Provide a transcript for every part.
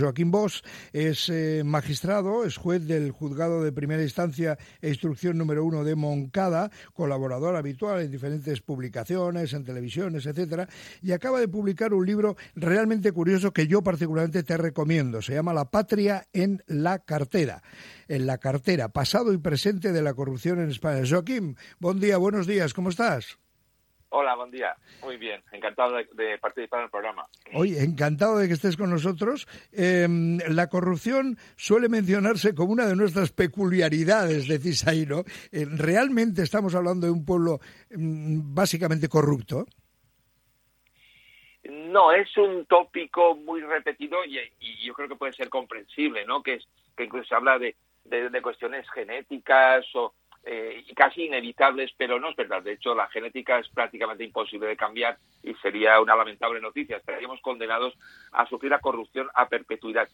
Joaquín Bosch es eh, magistrado, es juez del juzgado de primera instancia e instrucción número uno de Moncada, colaborador habitual en diferentes publicaciones, en televisiones, etcétera, y acaba de publicar un libro realmente curioso que yo particularmente te recomiendo. Se llama La patria en la cartera. En la cartera, pasado y presente de la corrupción en España. Joaquín, buen día, buenos días, ¿cómo estás? Hola, buen día. Muy bien, encantado de, participar en el programa. Oye, encantado de que estés con nosotros. Em, la corrupción suele mencionarse como una de nuestras peculiaridades, decís ahí, ¿no? Eh, ¿Realmente estamos hablando de un pueblo em, básicamente corrupto? No, es un tópico muy repetido y, yo creo que puede ser comprensible, ¿no? Que, que incluso se habla de, de cuestiones genéticas o eh, casi inevitables, pero no es verdad. De hecho, la genética es prácticamente imposible de cambiar y sería una lamentable noticia. Estaríamos condenados a sufrir la corrupción a perpetuidad.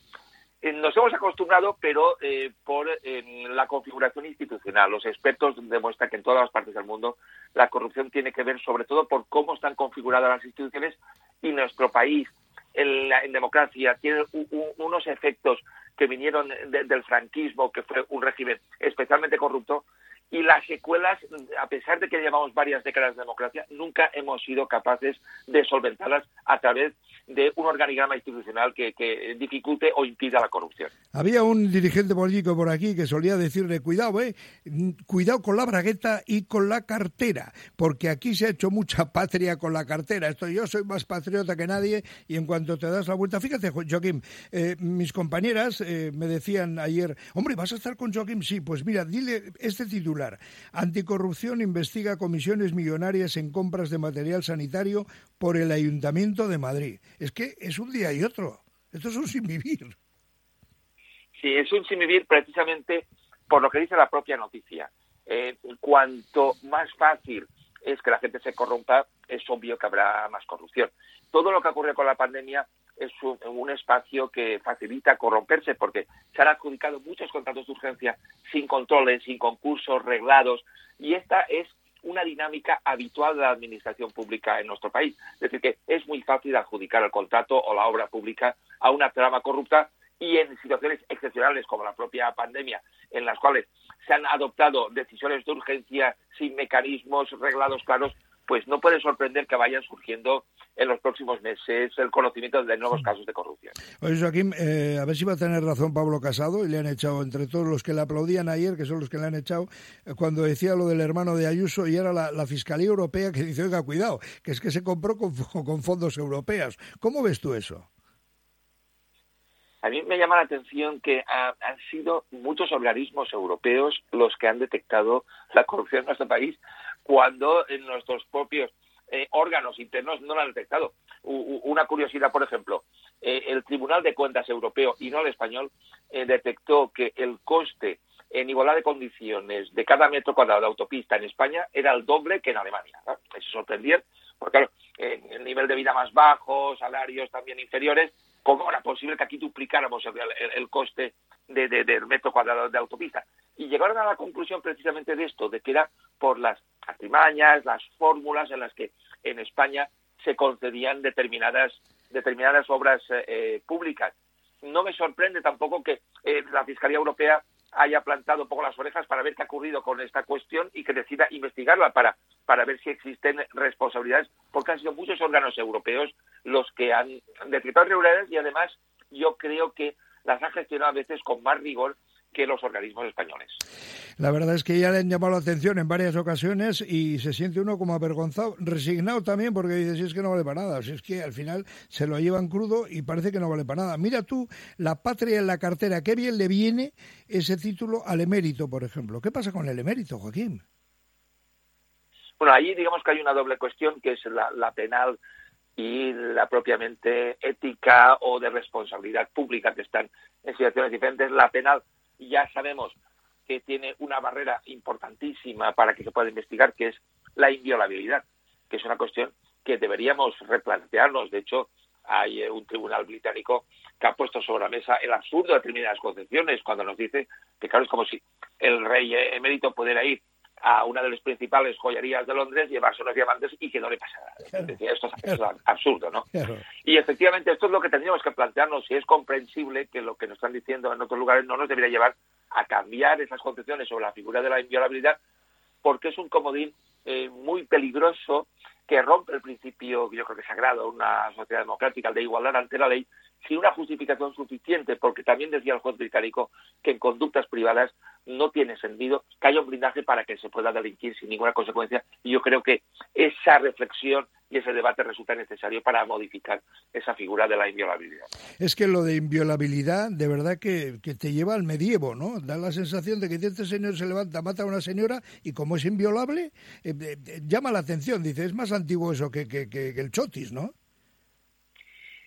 Eh, nos hemos acostumbrado, pero eh, por la configuración institucional. Los expertos demuestran que en todas las partes del mundo la corrupción tiene que ver sobre todo por cómo están configuradas las instituciones y nuestro país en, la, en democracia tiene unos efectos que vinieron del franquismo, que fue un régimen especialmente corrupto, y las secuelas, a pesar de que llevamos varias décadas de democracia, nunca hemos sido capaces de solventarlas a través de un organigrama institucional que, dificulte o impida la corrupción. Había un dirigente político por aquí que solía decirle, cuidado, eh, cuidado con la bragueta y con la cartera, porque aquí se ha hecho mucha patria con la cartera. Esto yo soy más patriota que nadie y en cuanto te das la vuelta, fíjate, Joaquín, eh, mis compañeras eh, me decían ayer, hombre, ¿vas a estar con Joaquín? Sí, pues mira, dile este titular Anticorrupción investiga comisiones millonarias en compras de material sanitario por el Ayuntamiento de Madrid. Es que es un día y otro. Esto es un sin vivir. Sí, es un sin vivir precisamente por lo que dice la propia noticia. Eh, cuanto más fácil es que la gente se corrompa, es obvio que habrá más corrupción. Todo lo que ocurre con la pandemia es un, espacio que facilita corromperse porque se han adjudicado muchos contratos de urgencia sin controles, sin concursos reglados y esta es una dinámica habitual de la administración pública en nuestro país. Es decir, que es muy fácil adjudicar el contrato o la obra pública a una trama corrupta y en situaciones excepcionales como la propia pandemia, en las cuales se han adoptado decisiones de urgencia sin mecanismos reglados claros, pues no puede sorprender que vayan surgiendo en los próximos meses el conocimiento de nuevos casos de corrupción. Oye, Joaquín, eh, a ver si va a tener razón Pablo Casado y le han echado entre todos los que le aplaudían ayer, que son los que le han echado, eh, cuando decía lo del hermano de Ayuso y era la, Fiscalía Europea que dice, oiga, cuidado, que es que se compró con, con fondos europeos. ¿Cómo ves tú eso? A mí me llama la atención que han sido muchos organismos europeos los que han detectado la corrupción en nuestro país cuando en nuestros propios eh, órganos internos no lo han detectado. una curiosidad, por ejemplo, eh, el Tribunal de Cuentas Europeo y no el español eh, detectó que el coste en igualdad de condiciones de cada metro cuadrado de autopista en España era el doble que en Alemania. ¿no? Eso sorprendía, porque claro, el nivel de vida más bajo, salarios también inferiores, ¿cómo era posible que aquí duplicáramos el, coste de, del metro cuadrado de autopista? Y llegaron a la conclusión precisamente de esto, de que era por las artimañas, las fórmulas en las que en España se concedían determinadas, determinadas obras eh, eh, públicas. No me sorprende tampoco que eh, la Fiscalía Europea haya plantado un poco las orejas para ver qué ha ocurrido con esta cuestión y que decida investigarla para, para ver si existen responsabilidades, porque han sido muchos órganos europeos los que han detectado irregularidades y además yo creo que las han gestionado a veces con más rigor que los organismos españoles. La verdad es que ya le han llamado la atención en varias ocasiones y se siente uno como avergonzado, resignado también porque dice, si es que no vale para nada, si es que al final se lo llevan crudo y parece que no vale para nada. Mira tú, la patria en la cartera, qué bien le viene ese título al emérito, por ejemplo. ¿Qué pasa con el emérito, Joaquín? Bueno, ahí digamos que hay una doble cuestión que es la, la penal y la propiamente ética o de responsabilidad pública que están en situaciones diferentes. La penal ya sabemos que tiene una barrera importantísima para que se pueda investigar, que es la inviolabilidad, que es una cuestión que deberíamos replantearnos. De hecho, hay eh, un tribunal británico que ha puesto sobre la mesa el absurdo de determinadas concepciones cuando nos dice que, claro, es como si el rey emérito pudiera ir a una de las principales joyerías de Londres, llevarse unos diamantes y que no le pasa nada. esto, es, absurdo, ¿no? Y efectivamente esto es lo que tendríamos que plantearnos, si es comprensible que lo que nos están diciendo en otros lugares no nos debería llevar a cambiar esas concepciones sobre la figura de la inviolabilidad, porque es un comodín eh, muy peligroso que rompe el principio, yo creo que sagrado, una sociedad democrática, de igualdad ante la ley, sin una justificación suficiente, porque también decía el juez británico que en conductas privadas no tiene sentido que haya un blindaje para que se pueda delinquir sin ninguna consecuencia. Y yo creo que esa reflexión y ese debate resulta necesario para modificar esa figura de la inviolabilidad. Es que lo de inviolabilidad, de verdad que, te lleva al medievo, ¿no? Da la sensación de que este señor se levanta, mata a una señora y como es inviolable, eh, eh, llama la atención. Dice, es más antiguo eso que, que, que el chotis, ¿no?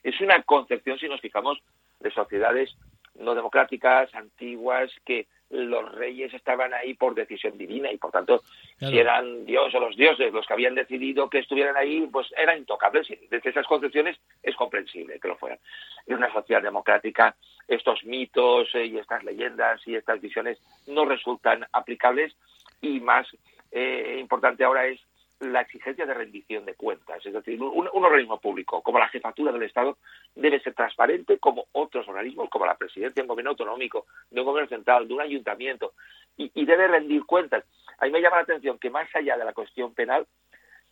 Es una concepción, si nos fijamos, de sociedades no democráticas, antiguas, que los reyes estaban ahí por decisión divina y por tanto si eran Dios o los dioses los que habían decidido que estuvieran ahí pues eran intocables desde esas concepciones es comprensible que lo fueran. En una sociedad democrática estos mitos eh, y estas leyendas y estas visiones no resultan aplicables y más eh, importante ahora es la exigencia de rendición de cuentas. Es decir, un, organismo público como la jefatura del Estado debe ser transparente como otros organismos, como la presidencia de un gobierno autonómico, de un gobierno central, de un ayuntamiento, y, debe rendir cuentas. A mí me llama la atención que más allá de la cuestión penal,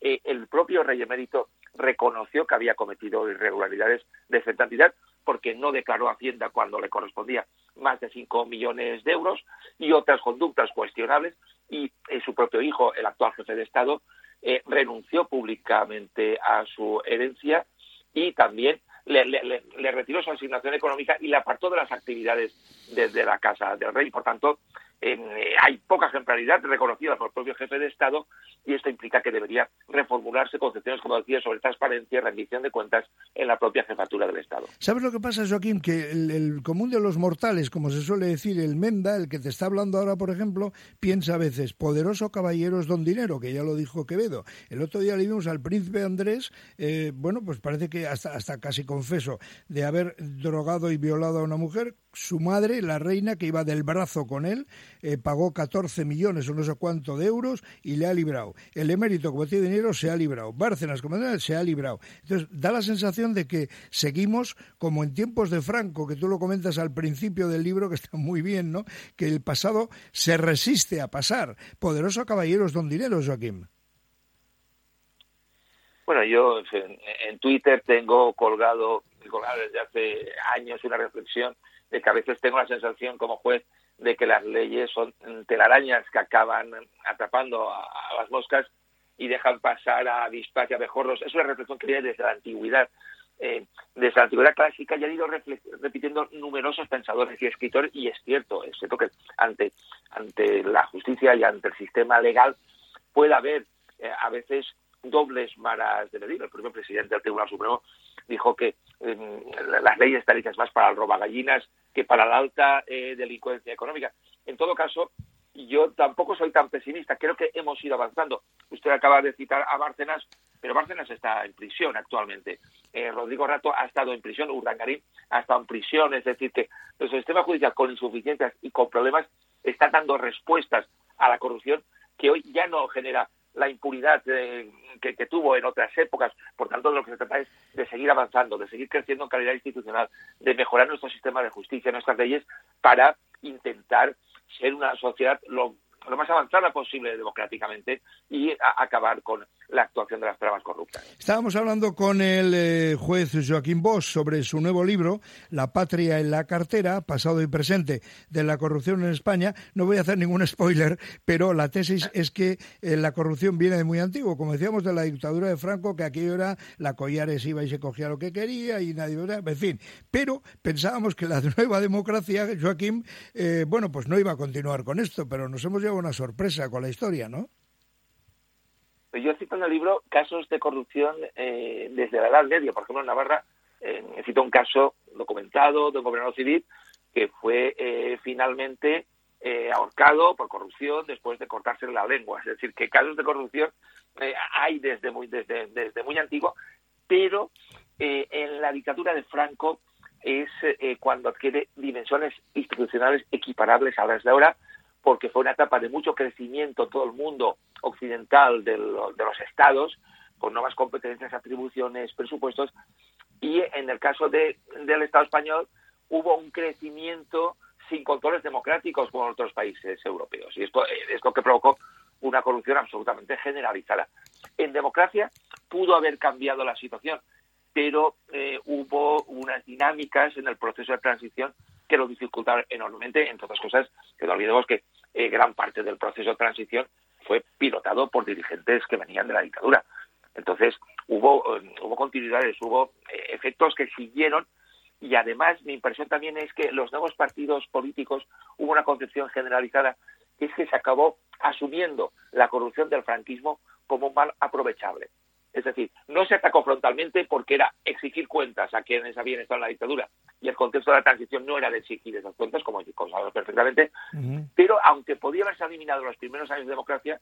eh, el propio rey emérito reconoció que había cometido irregularidades de cierta entidad porque no declaró Hacienda cuando le correspondía más de 5 millones de euros y otras conductas cuestionables y eh, su propio hijo, el actual jefe de Estado, eh, renunció públicamente a su herencia y también le, retiró su asignación económica y le apartó de las actividades desde la Casa del Rey. Por tanto, eh, hay poca ejemplaridad reconocida por el propio jefe de Estado y esto implica que debería reformularse concepciones, como decía, sobre transparencia y rendición de cuentas en la propia jefatura del Estado. ¿Sabes lo que pasa, Joaquín? Que el, común de los mortales, como se suele decir, el Menda, el que te está hablando ahora, por ejemplo, piensa a veces, poderoso caballero es don dinero, que ya lo dijo Quevedo. El otro día le vimos al príncipe Andrés, eh, bueno, pues parece que hasta, hasta casi confeso, de haber drogado y violado a una mujer, su madre, la reina, que iba del brazo con él, eh, pagó 14 millones o no sé cuánto de euros y le ha librado. El emérito, como tiene dinero, se ha librado. Bárcenas, como tiene se ha librado. Entonces, da la sensación de que seguimos como en tiempos de Franco, que tú lo comentas al principio del libro, que está muy bien, ¿no? Que el pasado se resiste a pasar. Poderoso caballeros don dinero, Joaquín. Bueno, yo en, Twitter tengo colgado, colgado desde hace años una reflexión de que a veces tengo la sensación como juez de que las leyes son telarañas que acaban atrapando a, las moscas y dejan pasar a avispas y a. Es una reflexión que viene desde la antigüedad. Eh, desde la antigüedad clásica ya han ido repitiendo numerosos pensadores y escritores y es cierto, es cierto que ante, ante la justicia y ante el sistema legal puede haber eh, a veces dobles maras de medir. El primer presidente del Tribunal Supremo dijo que eh, las leyes están hechas más para el roba gallinas que para la alta eh, delincuencia económica. En todo caso, yo tampoco soy tan pesimista. Creo que hemos ido avanzando. Usted acaba de citar a Bárcenas, pero Bárcenas está en prisión actualmente. Eh, Rodrigo Rato ha estado en prisión, Urdangarín ha estado en prisión. Es decir, que nuestro sistema judicial con insuficiencias y con problemas está dando respuestas a la corrupción que hoy ya no genera la impunidad eh, que, tuvo en otras épocas. Por tanto, lo que se trata es de seguir avanzando, de seguir creciendo en calidad institucional, de mejorar nuestro sistema de justicia, nuestras leyes, para intentar ser una sociedad lo más avanzada posible democráticamente y acabar con la actuación de las tramas Estábamos hablando con el eh, juez Joaquín Bosch sobre su nuevo libro, La patria en la cartera, pasado y presente de la corrupción en España. No voy a hacer ningún spoiler, pero la tesis es que eh, la corrupción viene de muy antiguo. Como decíamos, de la dictadura de Franco, que aquí era la Collares iba y se cogía lo que quería y nadie... En fin, pero pensábamos que la nueva democracia, Joaquín, eh, bueno, pues no iba a continuar con esto, pero nos hemos llevado una sorpresa con la historia, ¿no? Yo cito en el libro casos de corrupción eh, desde la Edad Media. Por ejemplo, en Navarra eh, cito un caso documentado de un gobernador civil que fue eh, finalmente eh, ahorcado por corrupción después de cortarse la lengua. Es decir, que casos de corrupción hay desde muy, desde, desde muy antiguo, pero en la dictadura de Franco es cuando adquiere dimensiones institucionales equiparables a las de ahora porque fue una etapa de mucho crecimiento todo el mundo occidental de, de los estados, con nuevas competencias, atribuciones, presupuestos, y en el caso de, del Estado español hubo un crecimiento sin controles democráticos como en otros países europeos. Y esto es lo que provocó una corrupción absolutamente generalizada. En democracia pudo haber cambiado la situación, pero eh, hubo unas dinámicas en el proceso de transición que lo dificultaron enormemente. Entre otras cosas, que no olvidemos que eh, gran parte del proceso de transición fue pilotado por dirigentes que venían de la dictadura. Entonces, hubo, eh, hubo continuidades, hubo efectos que siguieron y además mi impresión también es que los nuevos partidos políticos hubo una concepción generalizada que es que se acabó asumiendo la corrupción del franquismo como un mal aprovechable. Es decir, no se atacó frontalmente porque era exigir cuentas a quienes habían estado en la dictadura. Y el contexto de la transición no era de exigir esas cuentas, como sabemos perfectamente, pero aunque podía haberse eliminado en los primeros años de democracia,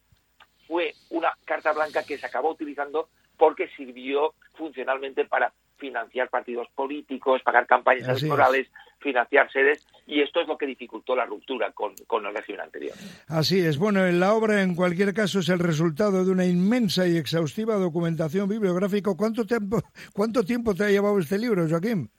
fue una carta blanca que se acabó utilizando porque sirvió funcionalmente para financiar partidos políticos, pagar campañas electorales, financiar sedes, y esto es lo que dificultó la ruptura con, con el régimen anterior. Así es. Bueno, en la obra, en cualquier caso, es el resultado de una inmensa y exhaustiva documentación bibliográfica. ¿Cuánto tiempo, cuánto tiempo te ha llevado este libro, Joaquín?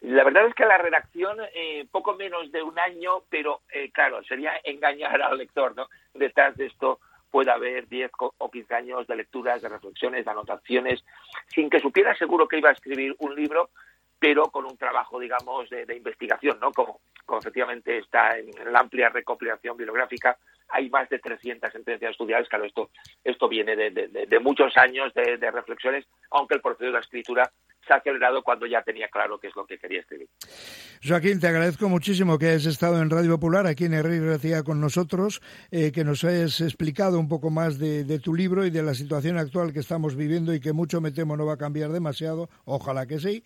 La verdad es que la redacción, eh, poco menos de un año, pero eh, claro, sería engañar al lector, ¿no? Detrás de esto puede haber 10 o 15 años de lecturas, de reflexiones, de anotaciones, sin que supiera seguro que iba a escribir un libro, pero con un trabajo, digamos, de, investigación, ¿no? Como, efectivamente está en, la amplia recopilación bibliográfica, hay más de 300 sentencias estudiadas, claro, esto, esto viene de, de muchos años de, reflexiones, aunque el proceso de la escritura se ha acelerado cuando ya tenía claro qué es lo que quería escribir. Joaquín, te agradezco muchísimo que hayas estado en Radio Popular, aquí en Herrera García con nosotros, eh, que nos hayas explicado un poco más de, tu libro y de la situación actual que estamos viviendo y que mucho me temo no va a cambiar demasiado, ojalá que sí.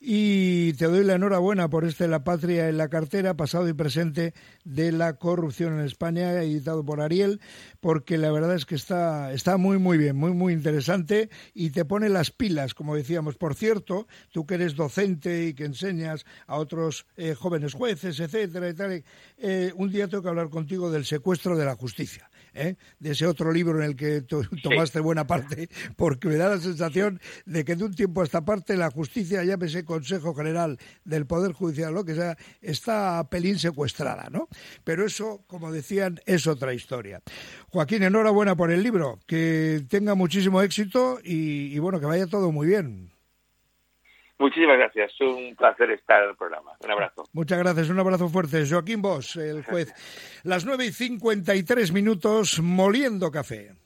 Y te doy la enhorabuena por este La Patria en la cartera, pasado y presente de la corrupción en España, editado por Ariel, porque la verdad es que está, está muy, muy bien, muy, muy interesante y te pone las pilas, como decíamos. Por cierto, tú que eres docente y que enseñas a otros eh, jóvenes jueces, etcétera, y tal, eh, un día tengo que hablar contigo del secuestro de la justicia. ¿eh? de ese otro libro en el que tomaste buena parte, porque me da la sensación de que de un tiempo a esta parte la justicia, llámese Consejo General del Poder Judicial, lo que sea, está pelín secuestrada, ¿no? Pero eso, como decían, es otra historia. Joaquín, enhorabuena por el libro, que tenga muchísimo éxito y bueno, que vaya todo muy bien. Muchísimas gracias, un placer estar en el programa. Un abrazo. Muchas gracias, un abrazo fuerte. Joaquín Bosch, el juez. Las nueve y 53 minutos, moliendo café.